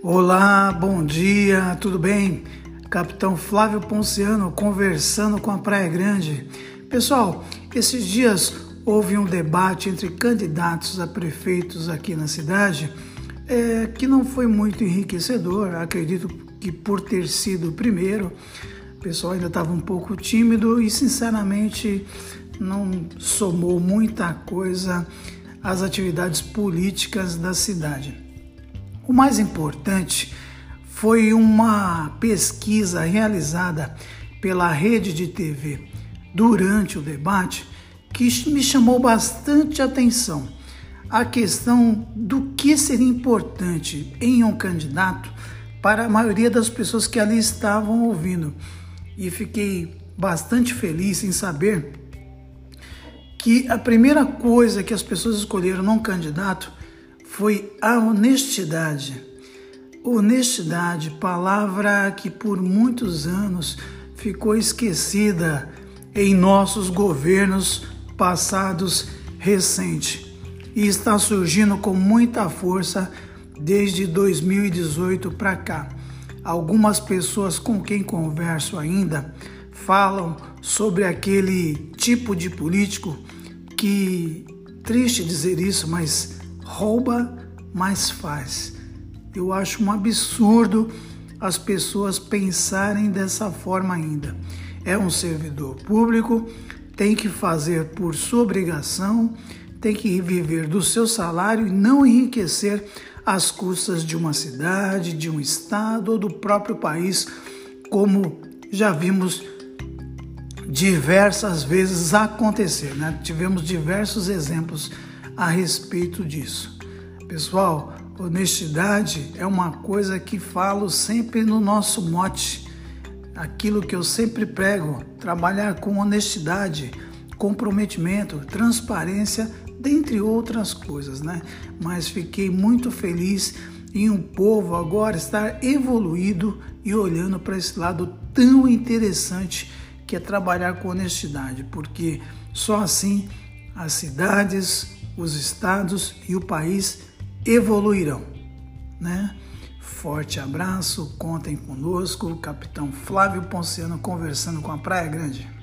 Olá, bom dia, tudo bem? Capitão Flávio Ponciano conversando com a Praia Grande. Pessoal, esses dias houve um debate entre candidatos a prefeitos aqui na cidade é, que não foi muito enriquecedor. Acredito que por ter sido o primeiro, o pessoal ainda estava um pouco tímido e, sinceramente, não somou muita coisa às atividades políticas da cidade. O mais importante foi uma pesquisa realizada pela rede de TV durante o debate que me chamou bastante atenção. A questão do que seria importante em um candidato para a maioria das pessoas que ali estavam ouvindo. E fiquei bastante feliz em saber que a primeira coisa que as pessoas escolheram num candidato foi a honestidade. Honestidade, palavra que por muitos anos ficou esquecida em nossos governos passados recentes e está surgindo com muita força desde 2018 para cá. Algumas pessoas com quem converso ainda falam sobre aquele tipo de político que, triste dizer isso, mas rouba, mas faz. Eu acho um absurdo as pessoas pensarem dessa forma ainda. É um servidor público, tem que fazer por sua obrigação, tem que viver do seu salário e não enriquecer às custas de uma cidade, de um estado ou do próprio país, como já vimos diversas vezes acontecer. Né? Tivemos diversos exemplos a respeito disso. Pessoal, honestidade é uma coisa que falo sempre no nosso mote, aquilo que eu sempre prego: trabalhar com honestidade, comprometimento, transparência, dentre outras coisas, né? Mas fiquei muito feliz em um povo agora estar evoluído e olhando para esse lado tão interessante que é trabalhar com honestidade, porque só assim as cidades, os estados e o país evoluirão, né? Forte abraço, contem conosco, capitão Flávio Ponciano conversando com a Praia Grande.